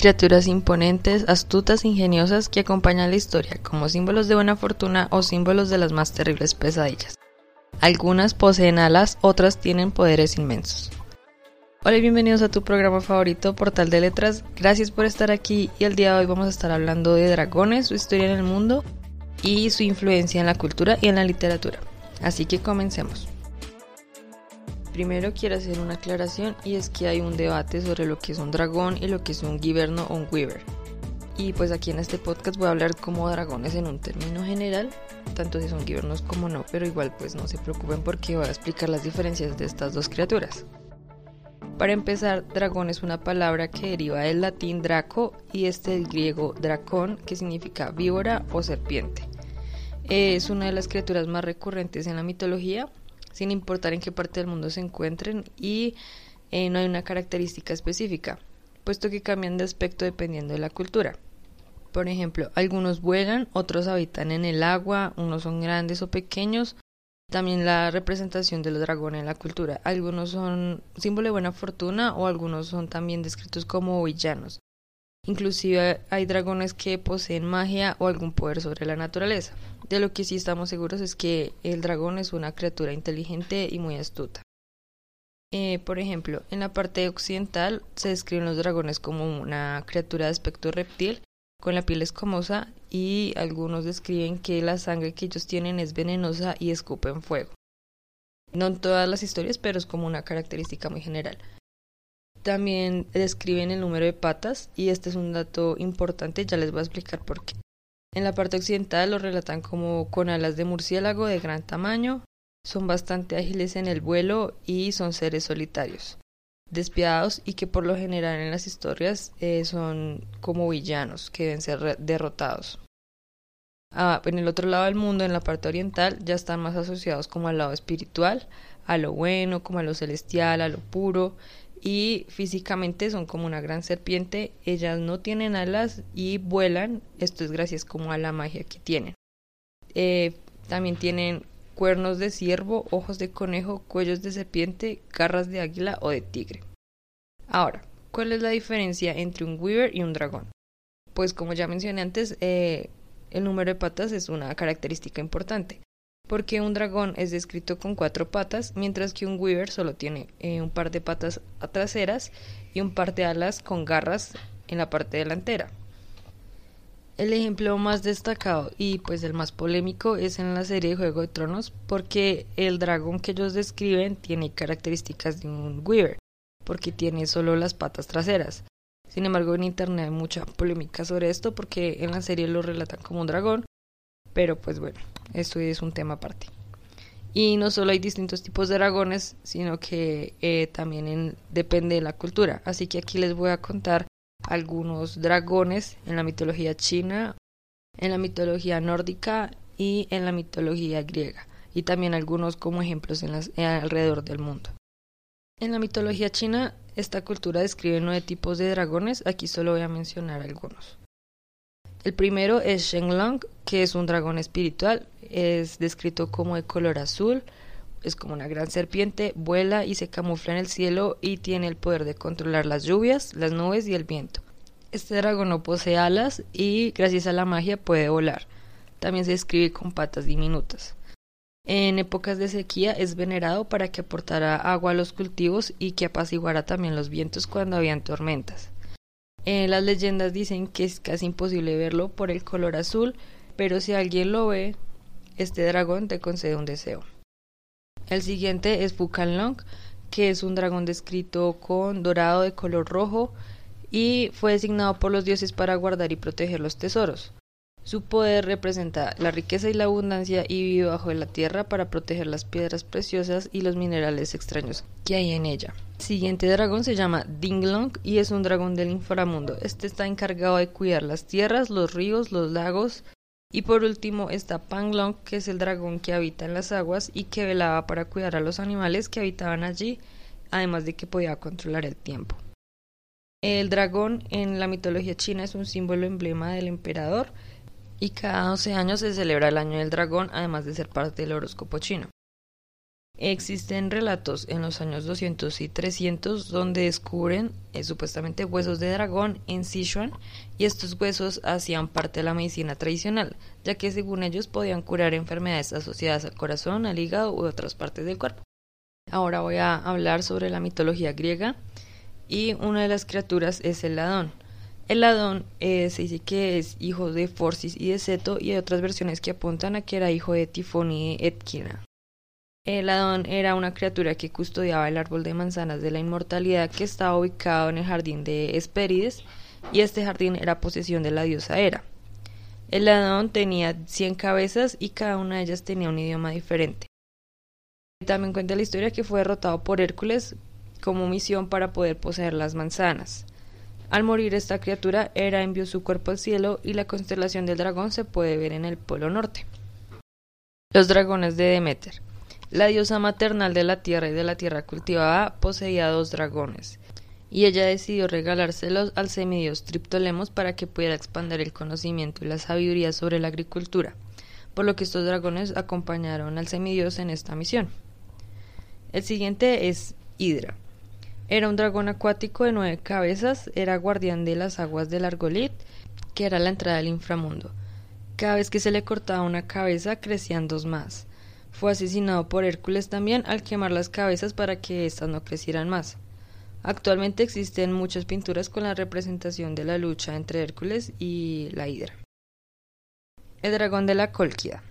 criaturas imponentes, astutas, ingeniosas que acompañan la historia como símbolos de buena fortuna o símbolos de las más terribles pesadillas. Algunas poseen alas, otras tienen poderes inmensos. Hola y bienvenidos a tu programa favorito, Portal de Letras. Gracias por estar aquí y el día de hoy vamos a estar hablando de dragones, su historia en el mundo y su influencia en la cultura y en la literatura. Así que comencemos. Primero quiero hacer una aclaración y es que hay un debate sobre lo que es un dragón y lo que es un giverno o un weaver. Y pues aquí en este podcast voy a hablar como dragones en un término general, tanto si son givernos como no, pero igual pues no se preocupen porque voy a explicar las diferencias de estas dos criaturas. Para empezar, dragón es una palabra que deriva del latín draco y este del griego dracón, que significa víbora o serpiente. Es una de las criaturas más recurrentes en la mitología sin importar en qué parte del mundo se encuentren y eh, no hay una característica específica, puesto que cambian de aspecto dependiendo de la cultura. Por ejemplo, algunos vuelan, otros habitan en el agua, unos son grandes o pequeños. También la representación de los dragones en la cultura. Algunos son símbolo de buena fortuna o algunos son también descritos como villanos. Inclusive hay dragones que poseen magia o algún poder sobre la naturaleza. De lo que sí estamos seguros es que el dragón es una criatura inteligente y muy astuta. Eh, por ejemplo, en la parte occidental se describen los dragones como una criatura de aspecto reptil con la piel escamosa y algunos describen que la sangre que ellos tienen es venenosa y escupen fuego. No en todas las historias, pero es como una característica muy general. También describen el número de patas y este es un dato importante, ya les voy a explicar por qué. En la parte occidental lo relatan como con alas de murciélago de gran tamaño, son bastante ágiles en el vuelo y son seres solitarios, despiadados y que por lo general en las historias eh, son como villanos que deben ser derrotados. Ah, en el otro lado del mundo, en la parte oriental, ya están más asociados como al lado espiritual, a lo bueno, como a lo celestial, a lo puro, y físicamente son como una gran serpiente. Ellas no tienen alas y vuelan. Esto es gracias como a la magia que tienen. Eh, también tienen cuernos de ciervo, ojos de conejo, cuellos de serpiente, garras de águila o de tigre. Ahora, ¿cuál es la diferencia entre un weaver y un dragón? Pues como ya mencioné antes, eh, el número de patas es una característica importante porque un dragón es descrito con cuatro patas, mientras que un weaver solo tiene eh, un par de patas traseras y un par de alas con garras en la parte delantera. El ejemplo más destacado y pues el más polémico es en la serie Juego de Tronos porque el dragón que ellos describen tiene características de un weaver porque tiene solo las patas traseras. Sin embargo en internet hay mucha polémica sobre esto porque en la serie lo relatan como un dragón pero pues bueno, eso es un tema aparte. Y no solo hay distintos tipos de dragones, sino que eh, también depende de la cultura. Así que aquí les voy a contar algunos dragones en la mitología china, en la mitología nórdica y en la mitología griega. Y también algunos como ejemplos en las, alrededor del mundo. En la mitología china, esta cultura describe nueve tipos de dragones. Aquí solo voy a mencionar algunos. El primero es Shenlong, que es un dragón espiritual, es descrito como de color azul, es como una gran serpiente, vuela y se camufla en el cielo y tiene el poder de controlar las lluvias, las nubes y el viento. Este dragón no posee alas y gracias a la magia puede volar. También se describe con patas diminutas. En épocas de sequía es venerado para que aportara agua a los cultivos y que apaciguara también los vientos cuando habían tormentas. Eh, las leyendas dicen que es casi imposible verlo por el color azul, pero si alguien lo ve, este dragón te concede un deseo. El siguiente es Fukanlong, que es un dragón descrito con dorado de color rojo y fue designado por los dioses para guardar y proteger los tesoros. Su poder representa la riqueza y la abundancia y vive bajo la tierra para proteger las piedras preciosas y los minerales extraños que hay en ella. El siguiente dragón se llama Dinglong y es un dragón del inframundo. Este está encargado de cuidar las tierras, los ríos, los lagos. Y por último está Panglong, que es el dragón que habita en las aguas y que velaba para cuidar a los animales que habitaban allí, además de que podía controlar el tiempo. El dragón en la mitología china es un símbolo emblema del emperador y cada 12 años se celebra el año del dragón, además de ser parte del horóscopo chino. Existen relatos en los años 200 y 300 donde descubren eh, supuestamente huesos de dragón en Sichuan y estos huesos hacían parte de la medicina tradicional, ya que según ellos podían curar enfermedades asociadas al corazón, al hígado u otras partes del cuerpo. Ahora voy a hablar sobre la mitología griega y una de las criaturas es el Ladón. El Ladón eh, se dice que es hijo de Forcis y de Seto y hay otras versiones que apuntan a que era hijo de Tifón y Etkina. El Adón era una criatura que custodiaba el árbol de manzanas de la inmortalidad que estaba ubicado en el jardín de Hespérides y este jardín era posesión de la diosa Hera. El Adón tenía 100 cabezas y cada una de ellas tenía un idioma diferente. También cuenta la historia que fue derrotado por Hércules como misión para poder poseer las manzanas. Al morir esta criatura, Hera envió su cuerpo al cielo y la constelación del dragón se puede ver en el polo norte. Los dragones de Demeter. La diosa maternal de la tierra y de la tierra cultivada poseía dos dragones, y ella decidió regalárselos al semidios Triptolemos para que pudiera expandir el conocimiento y la sabiduría sobre la agricultura, por lo que estos dragones acompañaron al semidios en esta misión. El siguiente es Hidra. Era un dragón acuático de nueve cabezas, era guardián de las aguas del Argolit, que era la entrada del inframundo. Cada vez que se le cortaba una cabeza crecían dos más. Fue asesinado por Hércules también al quemar las cabezas para que éstas no crecieran más. Actualmente existen muchas pinturas con la representación de la lucha entre Hércules y la Hidra. El dragón de la Cólquida.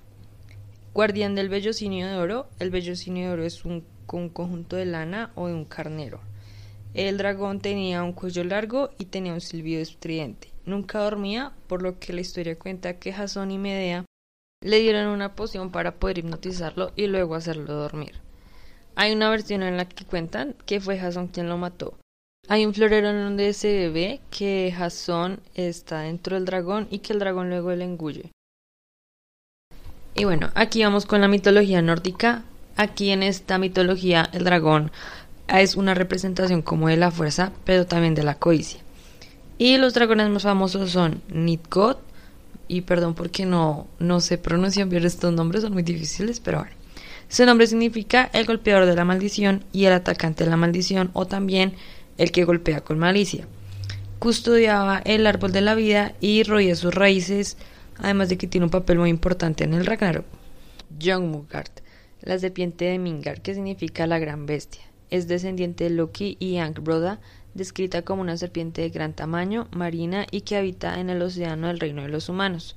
Guardián del vellocinio de oro. El vellocinio de oro es un, un conjunto de lana o de un carnero. El dragón tenía un cuello largo y tenía un silbido estridente. Nunca dormía, por lo que la historia cuenta que Jasón y Medea le dieron una poción para poder hipnotizarlo y luego hacerlo dormir. Hay una versión en la que cuentan que fue Jason quien lo mató. Hay un florero en donde se ve que Jason está dentro del dragón y que el dragón luego le engulle. Y bueno, aquí vamos con la mitología nórdica. Aquí en esta mitología el dragón es una representación como de la fuerza, pero también de la codicia. Y los dragones más famosos son Nidgod, y perdón porque no, no sé bien estos nombres, son muy difíciles, pero bueno. Su nombre significa el golpeador de la maldición y el atacante de la maldición o también el que golpea con malicia. Custodiaba el árbol de la vida y roía sus raíces, además de que tiene un papel muy importante en el Ragnarok. Jongmugard, la serpiente de Mingar, que significa la gran bestia. Es descendiente de Loki y Angbroda, descrita como una serpiente de gran tamaño, marina y que habita en el océano del reino de los humanos.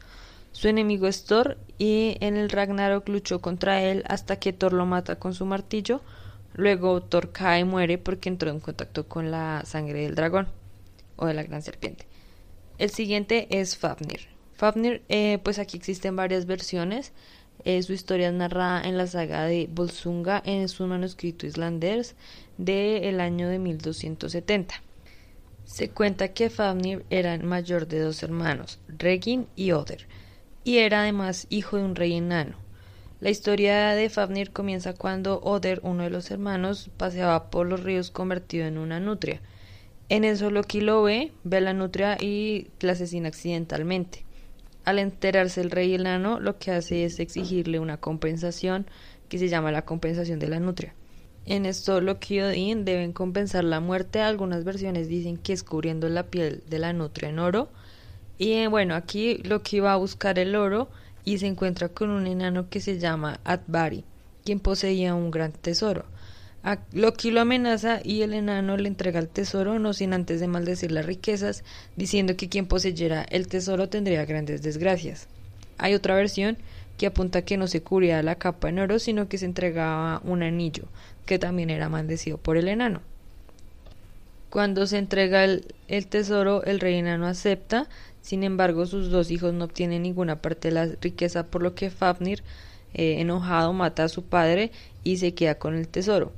Su enemigo es Thor y en el Ragnarok luchó contra él hasta que Thor lo mata con su martillo. Luego Thor cae y muere porque entró en contacto con la sangre del dragón o de la gran serpiente. El siguiente es Fafnir. Fafnir, eh, pues aquí existen varias versiones. Eh, su historia es narrada en la saga de Bolsunga en su manuscrito islandés del año de 1270. Se cuenta que Fafnir era el mayor de dos hermanos, Regin y Oder, y era además hijo de un rey enano. La historia de Fafnir comienza cuando Oder, uno de los hermanos, paseaba por los ríos convertido en una nutria. En eso Loki lo ve, ve a la nutria y la asesina accidentalmente. Al enterarse el rey enano, lo que hace es exigirle una compensación que se llama la compensación de la nutria. En esto Loki y Odin deben compensar la muerte. Algunas versiones dicen que es cubriendo la piel de la nutria en oro. Y eh, bueno, aquí Loki va a buscar el oro y se encuentra con un enano que se llama Atbari, quien poseía un gran tesoro. Loki lo amenaza y el enano le entrega el tesoro, no sin antes de maldecir las riquezas, diciendo que quien poseyera el tesoro tendría grandes desgracias. Hay otra versión que apunta que no se cubría la capa en oro, sino que se entregaba un anillo, que también era maldecido por el enano. Cuando se entrega el, tesoro, el rey enano acepta, sin embargo sus dos hijos no obtienen ninguna parte de la riqueza, por lo que Fafnir, eh, enojado, mata a su padre y se queda con el tesoro.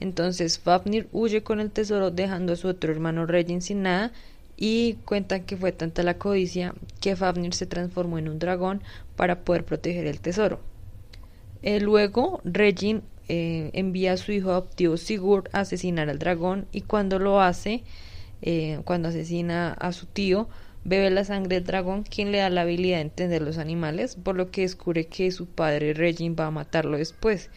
Entonces Fafnir huye con el tesoro dejando a su otro hermano Regin sin nada y cuentan que fue tanta la codicia que Fafnir se transformó en un dragón para poder proteger el tesoro. Eh, luego Regin eh, envía a su hijo adoptivo Sigurd a asesinar al dragón y cuando lo hace, eh, cuando asesina a su tío, bebe la sangre del dragón, quien le da la habilidad de entender los animales, por lo que descubre que su padre Regin va a matarlo después.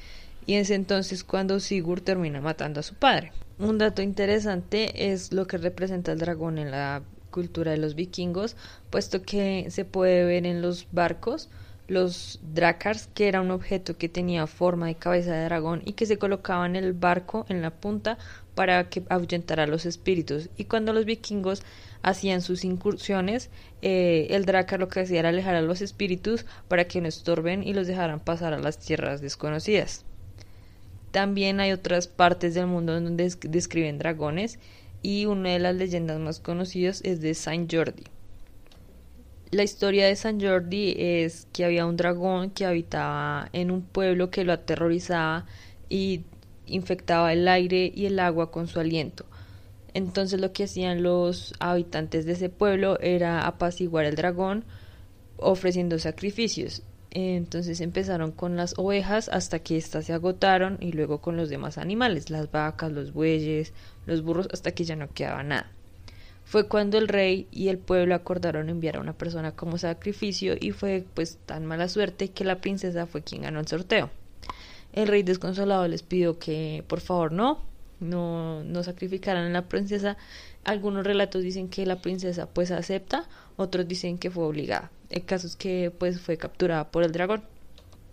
y es entonces cuando Sigurd termina matando a su padre. Un dato interesante es lo que representa el dragón en la cultura de los vikingos, puesto que se puede ver en los barcos los drakars, que era un objeto que tenía forma de cabeza de dragón y que se colocaba en el barco en la punta para que ahuyentara a los espíritus. Y cuando los vikingos hacían sus incursiones, eh, el drakar lo que hacía era alejar a los espíritus para que no estorben y los dejaran pasar a las tierras desconocidas. También hay otras partes del mundo donde describen dragones y una de las leyendas más conocidas es de Saint Jordi. La historia de San Jordi es que había un dragón que habitaba en un pueblo que lo aterrorizaba y infectaba el aire y el agua con su aliento. Entonces lo que hacían los habitantes de ese pueblo era apaciguar el dragón ofreciendo sacrificios. Entonces empezaron con las ovejas hasta que éstas se agotaron y luego con los demás animales, las vacas, los bueyes, los burros, hasta que ya no quedaba nada fue cuando el rey y el pueblo acordaron enviar a una persona como sacrificio y fue pues tan mala suerte que la princesa fue quien ganó el sorteo. El rey desconsolado les pidió que por favor no, no, no sacrificaran a la princesa. Algunos relatos dicen que la princesa pues acepta, otros dicen que fue obligada. El caso es que pues fue capturada por el dragón.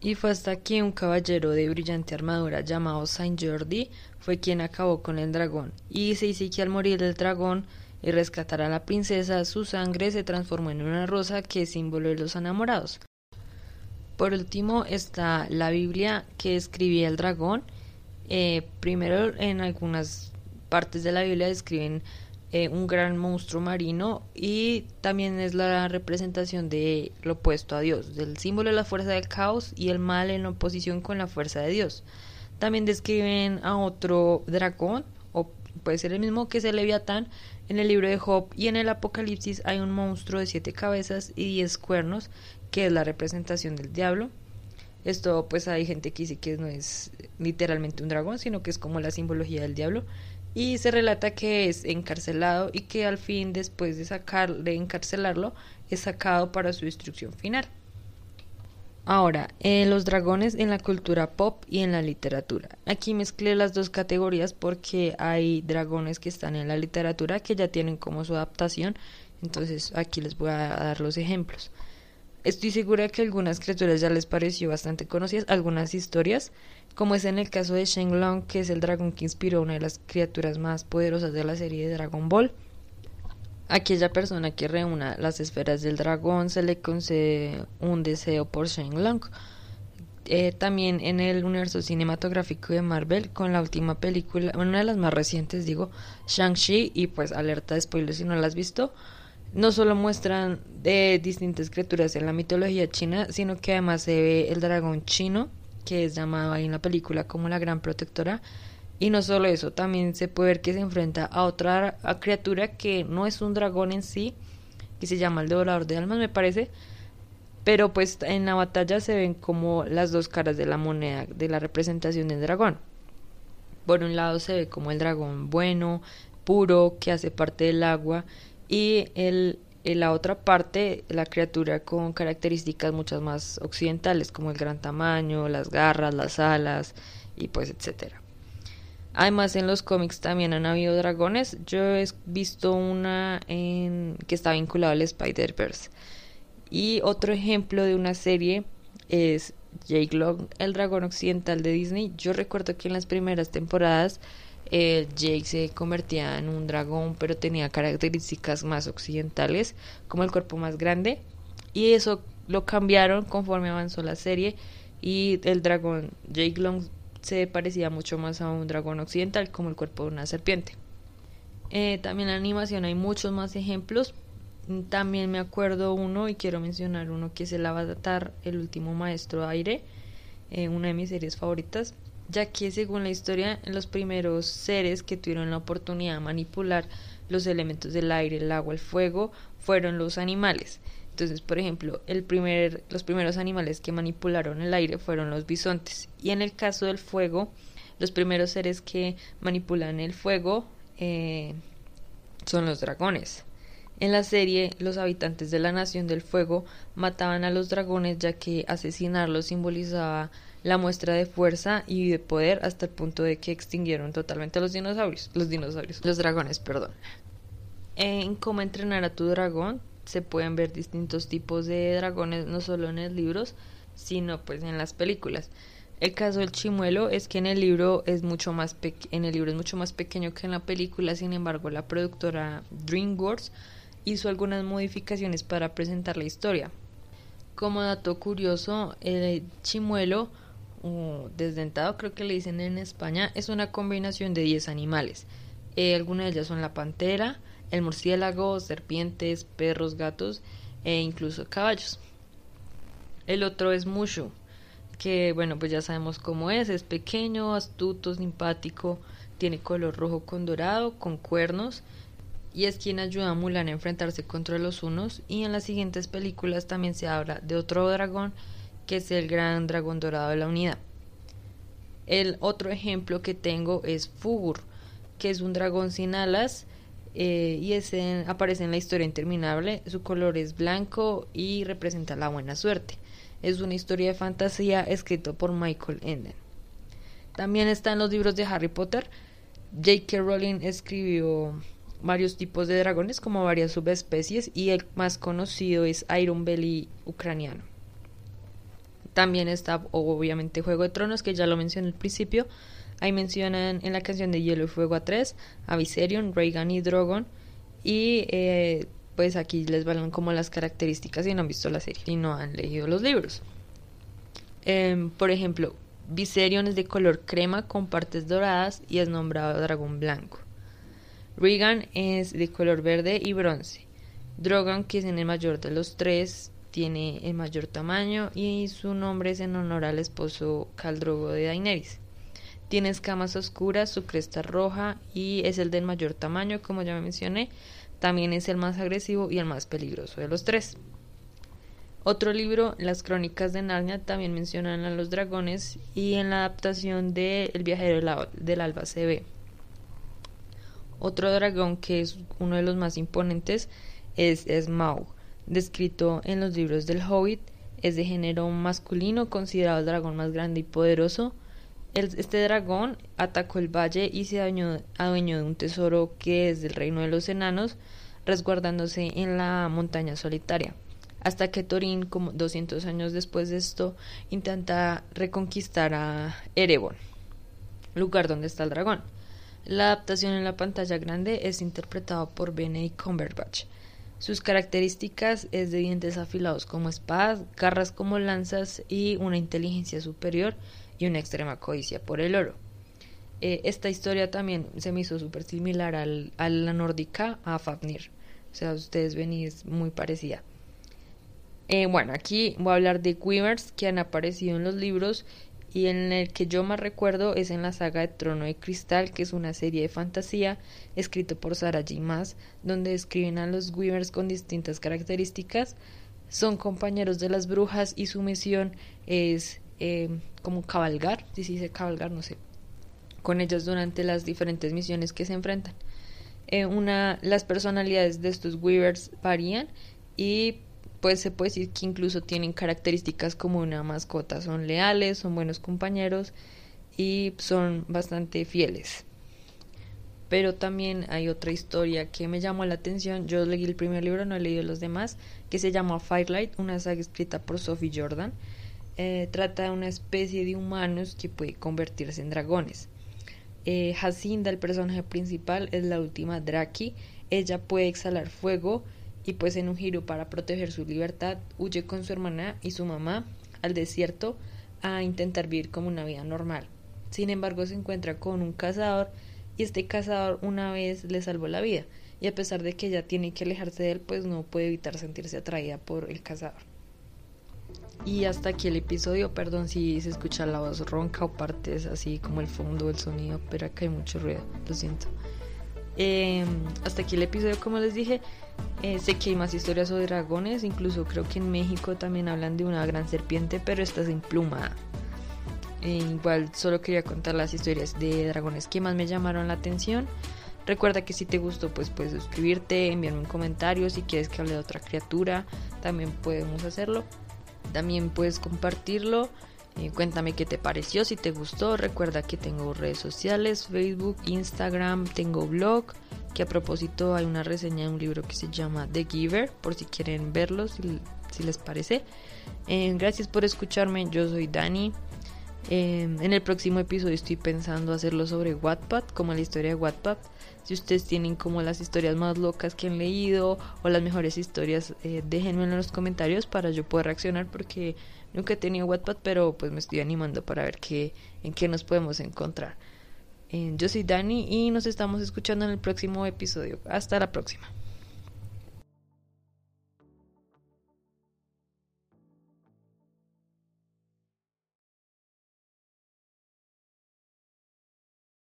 Y fue hasta que un caballero de brillante armadura llamado Saint Jordi fue quien acabó con el dragón. Y se dice que al morir el dragón y rescatar a la princesa, su sangre se transformó en una rosa que es símbolo de los enamorados. Por último está la Biblia que escribía el dragón. Eh, primero en algunas partes de la Biblia describen eh, un gran monstruo marino y también es la representación de lo opuesto a Dios, del símbolo de la fuerza del caos y el mal en oposición con la fuerza de Dios. También describen a otro dragón, o puede ser el mismo que es el Leviatán, en el libro de Job y en el Apocalipsis hay un monstruo de siete cabezas y diez cuernos, que es la representación del diablo. Esto pues hay gente que dice que no es literalmente un dragón, sino que es como la simbología del diablo. Y se relata que es encarcelado y que al fin después de sacar, de encarcelarlo, es sacado para su destrucción final. Ahora, eh, los dragones en la cultura pop y en la literatura. Aquí mezclé las dos categorías porque hay dragones que están en la literatura que ya tienen como su adaptación. Entonces aquí les voy a dar los ejemplos. Estoy segura que algunas criaturas ya les pareció bastante conocidas, algunas historias, como es en el caso de Shenlong, que es el dragón que inspiró una de las criaturas más poderosas de la serie de Dragon Ball. Aquella persona que reúna las esferas del dragón se le concede un deseo por Shenlong. Eh, también en el universo cinematográfico de Marvel, con la última película, una de las más recientes, digo, Shang-Chi, y pues alerta de spoilers si no la has visto, no solo muestran de distintas criaturas en la mitología china, sino que además se ve el dragón chino, que es llamado ahí en la película como la gran protectora, y no solo eso, también se puede ver que se enfrenta a otra criatura que no es un dragón en sí, que se llama el devorador de almas, me parece. Pero pues en la batalla se ven como las dos caras de la moneda de la representación del dragón. Por un lado se ve como el dragón bueno, puro, que hace parte del agua, y el, en la otra parte la criatura con características muchas más occidentales, como el gran tamaño, las garras, las alas, y pues etcétera. Además, en los cómics también han habido dragones. Yo he visto una en, que está vinculada al Spider-Verse. Y otro ejemplo de una serie es Jake Long, el dragón occidental de Disney. Yo recuerdo que en las primeras temporadas eh, Jake se convertía en un dragón, pero tenía características más occidentales, como el cuerpo más grande. Y eso lo cambiaron conforme avanzó la serie. Y el dragón Jake Long se parecía mucho más a un dragón occidental como el cuerpo de una serpiente. Eh, también en la animación hay muchos más ejemplos. También me acuerdo uno y quiero mencionar uno que es el Avatar, el último maestro aire, eh, una de mis series favoritas, ya que según la historia, los primeros seres que tuvieron la oportunidad de manipular los elementos del aire, el agua, el fuego, fueron los animales. Entonces, por ejemplo, el primer, los primeros animales que manipularon el aire fueron los bisontes. Y en el caso del fuego, los primeros seres que manipulan el fuego eh, son los dragones. En la serie, los habitantes de la Nación del Fuego mataban a los dragones ya que asesinarlos simbolizaba la muestra de fuerza y de poder hasta el punto de que extinguieron totalmente a los dinosaurios, los dinosaurios, los dragones, perdón. En cómo entrenar a tu dragón se pueden ver distintos tipos de dragones no solo en los libros, sino pues en las películas. El caso del chimuelo es que en el libro es mucho más en el libro es mucho más pequeño que en la película, sin embargo, la productora DreamWorks hizo algunas modificaciones para presentar la historia. Como dato curioso, el chimuelo o desdentado, creo que le dicen en España, es una combinación de 10 animales. Eh, algunas de ellas son la pantera, el murciélago, serpientes, perros, gatos e incluso caballos. El otro es Mushu, que bueno, pues ya sabemos cómo es, es pequeño, astuto, simpático, tiene color rojo con dorado, con cuernos y es quien ayuda a Mulan a enfrentarse contra los unos y en las siguientes películas también se habla de otro dragón que es el gran dragón dorado de la unidad. El otro ejemplo que tengo es Fugur, que es un dragón sin alas eh, y ese aparece en la historia interminable. Su color es blanco y representa la buena suerte. Es una historia de fantasía escrito por Michael Enden. También está en los libros de Harry Potter. J.K. Rowling escribió varios tipos de dragones como varias subespecies y el más conocido es Iron Belly ucraniano. También está obviamente Juego de Tronos que ya lo mencioné al principio Ahí mencionan en la canción de Hielo y Fuego a tres, a Viserion, Rhaegar y Drogon. Y eh, pues aquí les valen como las características si no han visto la serie y no han leído los libros. Em, por ejemplo, Viserion es de color crema con partes doradas y es nombrado dragón blanco. Rhaegar es de color verde y bronce. Drogon, que es en el mayor de los tres, tiene el mayor tamaño y su nombre es en honor al esposo Caldrogo de Daenerys. Tiene escamas oscuras, su cresta roja y es el del mayor tamaño, como ya me mencioné. También es el más agresivo y el más peligroso de los tres. Otro libro, Las Crónicas de Narnia, también mencionan a los dragones y en la adaptación de El viajero del alba se ve. Otro dragón que es uno de los más imponentes es Smaug, descrito en los libros del Hobbit. Es de género masculino, considerado el dragón más grande y poderoso este dragón atacó el valle y se adueñó de un tesoro que es del reino de los enanos, resguardándose en la montaña solitaria. Hasta que Thorin, como 200 años después de esto, intenta reconquistar a Erebor, lugar donde está el dragón. La adaptación en la pantalla grande es interpretado por Benedict Cumberbatch. Sus características es de dientes afilados como espadas, garras como lanzas y una inteligencia superior y una extrema codicia por el oro. Eh, esta historia también se me hizo súper similar al, a la nórdica, a Fafnir. O sea, ustedes ven y es muy parecida. Eh, bueno, aquí voy a hablar de Quivers que han aparecido en los libros y en el que yo más recuerdo es en la saga de Trono de Cristal, que es una serie de fantasía escrito por Sarah J. Maas, donde describen a los Weavers con distintas características. Son compañeros de las brujas y su misión es eh, como cabalgar, si se dice cabalgar, no sé, con ellos durante las diferentes misiones que se enfrentan. Eh, una, las personalidades de estos Weavers varían y pues se puede decir que incluso tienen características como una mascota, son leales, son buenos compañeros y son bastante fieles. Pero también hay otra historia que me llamó la atención. Yo leí el primer libro, no he leído los demás, que se llama Firelight, una saga escrita por Sophie Jordan. Eh, trata de una especie de humanos que puede convertirse en dragones. Eh, Jacinda, el personaje principal, es la última Draki. Ella puede exhalar fuego y pues en un giro para proteger su libertad huye con su hermana y su mamá al desierto a intentar vivir como una vida normal. Sin embargo se encuentra con un cazador y este cazador una vez le salvó la vida y a pesar de que ella tiene que alejarse de él pues no puede evitar sentirse atraída por el cazador. Y hasta aquí el episodio, perdón si se escucha la voz ronca o partes así como el fondo del sonido, pero acá hay mucho ruido, lo siento. Em, hasta aquí el episodio, como les dije. Eh, sé que hay más historias sobre dragones, incluso creo que en México también hablan de una gran serpiente, pero esta es emplumada. Eh, igual solo quería contar las historias de dragones que más me llamaron la atención. Recuerda que si te gustó, pues puedes suscribirte, enviarme un comentario. Si quieres que hable de otra criatura, también podemos hacerlo. También puedes compartirlo Eh, cuéntame qué te pareció, si te gustó. Recuerda que tengo redes sociales, Facebook, Instagram, tengo blog. Que a propósito hay una reseña de un libro que se llama The Giver, por si quieren verlo, si, les parece. Eh, gracias por escucharme, yo soy Dani. Eh, en el próximo episodio estoy pensando hacerlo sobre Wattpad, como la historia de Wattpad. Si ustedes tienen como las historias más locas que han leído o las mejores historias, déjenme en los comentarios para yo poder reaccionar porque Nunca he tenido Wattpad, pero pues me estoy animando para ver qué, en qué nos podemos encontrar. Eh, yo soy Dani y nos estamos escuchando en el próximo episodio. Hasta la próxima.